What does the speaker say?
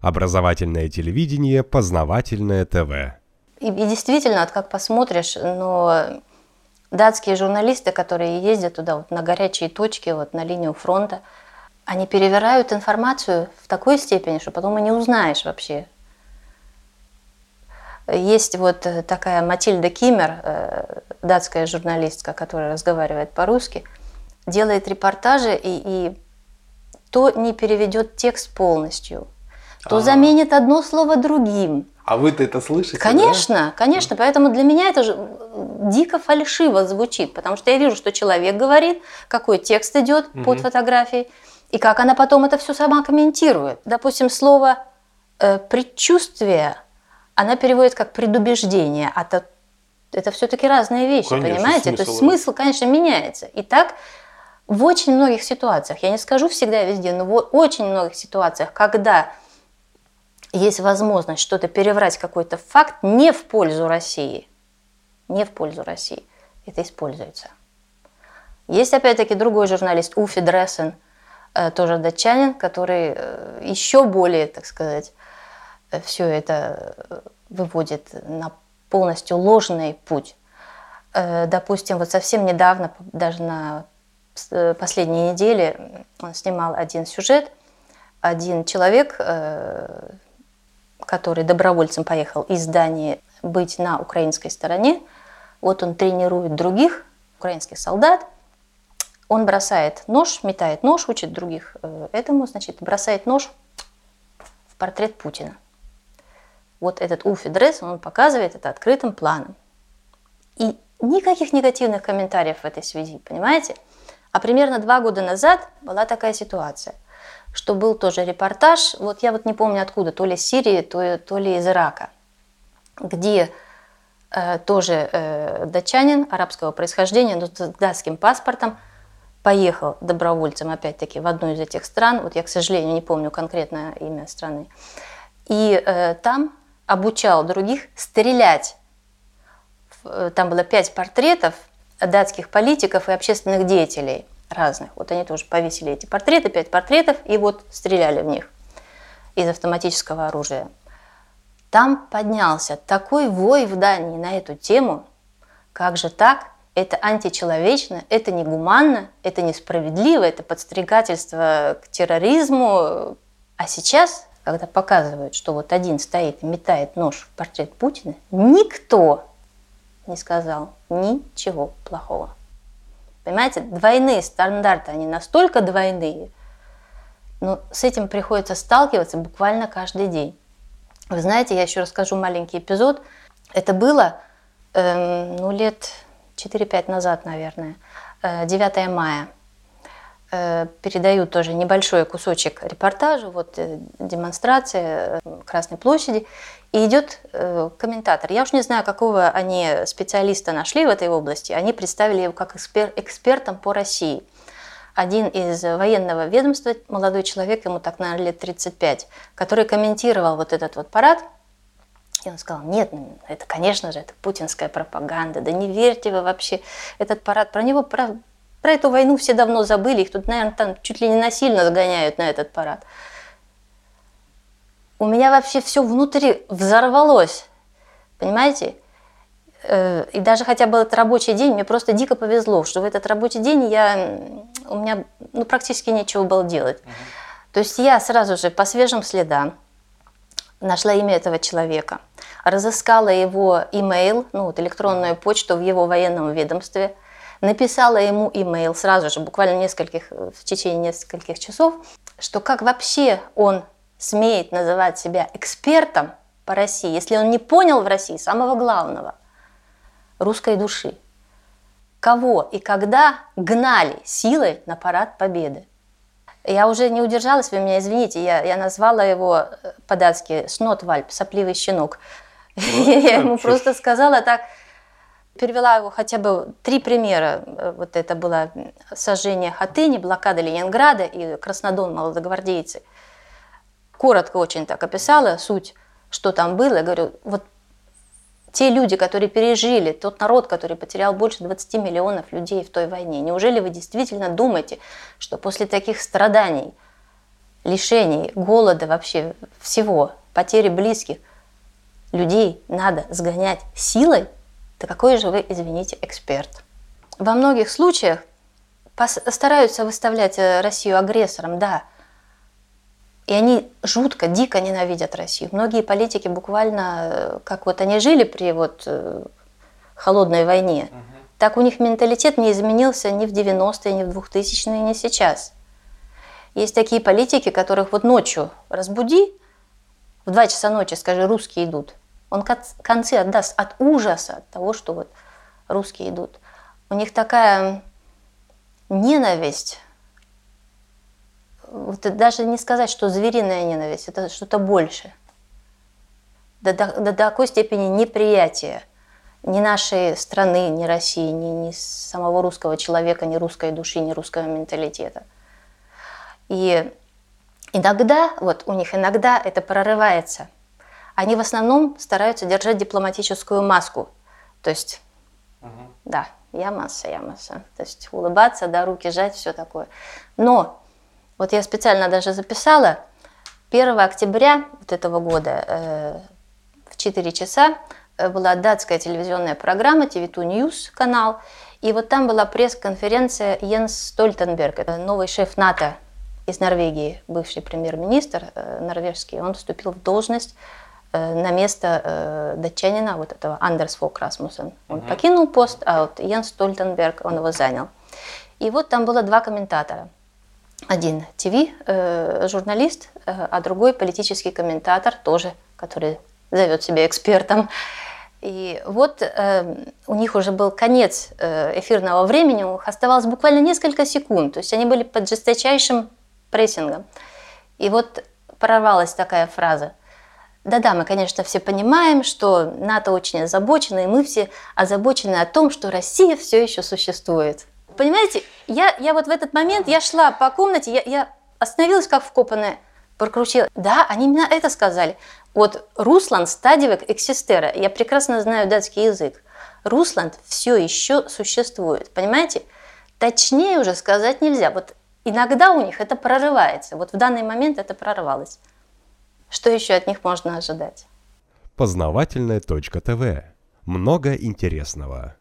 Образовательное телевидение, познавательное ТВ. И, и действительно, вот как посмотришь, но датские журналисты, которые ездят туда вот, на горячие точки, вот на линию фронта, они перевирают информацию в такой степени, что потом и не узнаешь вообще. Есть вот такая Матильда Киммер, э, датская журналистка, которая разговаривает по-русски, делает репортажи и, и то не переведет текст полностью – то А-а-а. заменит одно слово другим. А вы-то это слышите? Конечно, да? конечно. Поэтому для меня это же дико фальшиво звучит, потому что я вижу, что человек говорит, какой текст идет угу. под фотографией, и как она потом это все сама комментирует. Допустим, слово э, предчувствие она переводит как предубеждение, а это, это все-таки разные вещи, конечно, понимаете? То есть смысл, конечно, меняется. И так в очень многих ситуациях, я не скажу всегда везде, но в очень многих ситуациях, когда есть возможность что-то переврать, какой-то факт не в пользу России, не в пользу России, это используется. Есть опять-таки другой журналист Уфи Дрессен, э, тоже датчанин, который э, еще более, так сказать, э, все это выводит на полностью ложный путь. Допустим, вот совсем недавно, даже на последней неделе, он снимал один сюжет, один человек который добровольцем поехал из Дании быть на украинской стороне. Вот он тренирует других украинских солдат. Он бросает нож, метает нож, учит других э, этому, значит, бросает нож в портрет Путина. Вот этот Уфи Дресс, он показывает это открытым планом. И никаких негативных комментариев в этой связи, понимаете? А примерно два года назад была такая ситуация – что был тоже репортаж, вот я вот не помню откуда, то ли из Сирии, то, то ли из Ирака, где э, тоже э, датчанин арабского происхождения, но с датским паспортом, поехал добровольцем, опять-таки, в одну из этих стран, вот я, к сожалению, не помню конкретное имя страны, и э, там обучал других стрелять. Э, там было пять портретов датских политиков и общественных деятелей – разных. Вот они тоже повесили эти портреты, пять портретов, и вот стреляли в них из автоматического оружия. Там поднялся такой вой в Дании на эту тему, как же так, это античеловечно, это негуманно, это несправедливо, это подстрекательство к терроризму. А сейчас, когда показывают, что вот один стоит и метает нож в портрет Путина, никто не сказал ничего плохого. Понимаете, двойные стандарты, они настолько двойные, но с этим приходится сталкиваться буквально каждый день. Вы знаете, я еще расскажу маленький эпизод. Это было э, ну, лет 4-5 назад, наверное, 9 э, мая. Э, передаю тоже небольшой кусочек репортажа, вот э, демонстрация Красной площади. И идет э, комментатор. Я уж не знаю, какого они специалиста нашли в этой области. Они представили его как экспер, экспертом по России. Один из военного ведомства, молодой человек, ему так, наверное, лет 35, который комментировал вот этот вот парад. И он сказал, нет, это, конечно же, это путинская пропаганда, да не верьте вы вообще, этот парад, про него, про, эту войну все давно забыли, их тут, наверное, там чуть ли не насильно загоняют на этот парад у меня вообще все внутри взорвалось. Понимаете? Э, и даже хотя бы этот рабочий день, мне просто дико повезло, что в этот рабочий день я, у меня ну, практически нечего было делать. Угу. То есть я сразу же по свежим следам нашла имя этого человека, разыскала его имейл, ну вот электронную почту в его военном ведомстве, написала ему имейл сразу же, буквально нескольких, в течение нескольких часов, что как вообще он смеет называть себя экспертом по России, если он не понял в России самого главного – русской души? Кого и когда гнали силой на парад Победы? Я уже не удержалась, вы меня извините, я, я назвала его э, по-датски «снотвальп», «сопливый щенок». Я ему просто сказала так, перевела его хотя бы три примера. Э, вот это было сожжение Хатыни, блокада Ленинграда и Краснодон молодогвардейцы – коротко очень так описала суть, что там было. Я говорю, вот те люди, которые пережили, тот народ, который потерял больше 20 миллионов людей в той войне, неужели вы действительно думаете, что после таких страданий лишений, голода вообще, всего, потери близких, людей надо сгонять силой, то какой же вы, извините, эксперт? Во многих случаях стараются выставлять э, Россию агрессором, да, и они жутко, дико ненавидят Россию. Многие политики буквально, э, как вот они жили при вот э, холодной войне, угу. так у них менталитет не изменился ни в 90-е, ни в 2000-е, ни сейчас. Есть такие политики, которых вот ночью разбуди, в 2 часа ночи скажи, русские идут. Он концы отдаст от ужаса, от того, что вот русские идут. У них такая ненависть, вот даже не сказать, что звериная ненависть, это что-то больше. До, до, до такой степени неприятия ни нашей страны, ни России, ни, ни самого русского человека, ни русской души, ни русского менталитета. И иногда, вот у них иногда это прорывается. Они в основном стараются держать дипломатическую маску. То есть, угу. да, я масса, я масса. То есть улыбаться, да, руки жать, все такое. Но вот я специально даже записала 1 октября вот этого года э, в 4 часа э, была датская телевизионная программа TV2 News канал, и вот там была пресс-конференция Йенс Стольтенберг, новый шеф НАТО из Норвегии, бывший премьер-министр э, норвежский, он вступил в должность на место э, датчанина, вот этого Андерс Фок Расмуссен. Он угу. покинул пост, а вот Йенс Стольтенберг, он его занял. И вот там было два комментатора. Один ТВ-журналист, э, э, а другой политический комментатор, тоже, который зовет себя экспертом. И вот э, у них уже был конец э, эфирного времени, у них оставалось буквально несколько секунд, то есть они были под жесточайшим прессингом. И вот прорвалась такая фраза – да-да, мы, конечно, все понимаем, что НАТО очень озабочено, и мы все озабочены о том, что Россия все еще существует. Понимаете, я, я вот в этот момент, я шла по комнате, я, я остановилась как вкопанная, прокрутила. Да, они именно это сказали. Вот Русланд стадивек эксистера. Я прекрасно знаю датский язык. Русланд все еще существует. Понимаете? Точнее уже сказать нельзя. Вот иногда у них это прорывается. Вот в данный момент это прорвалось. Что еще от них можно ожидать? Познавательная точка ТВ. Много интересного.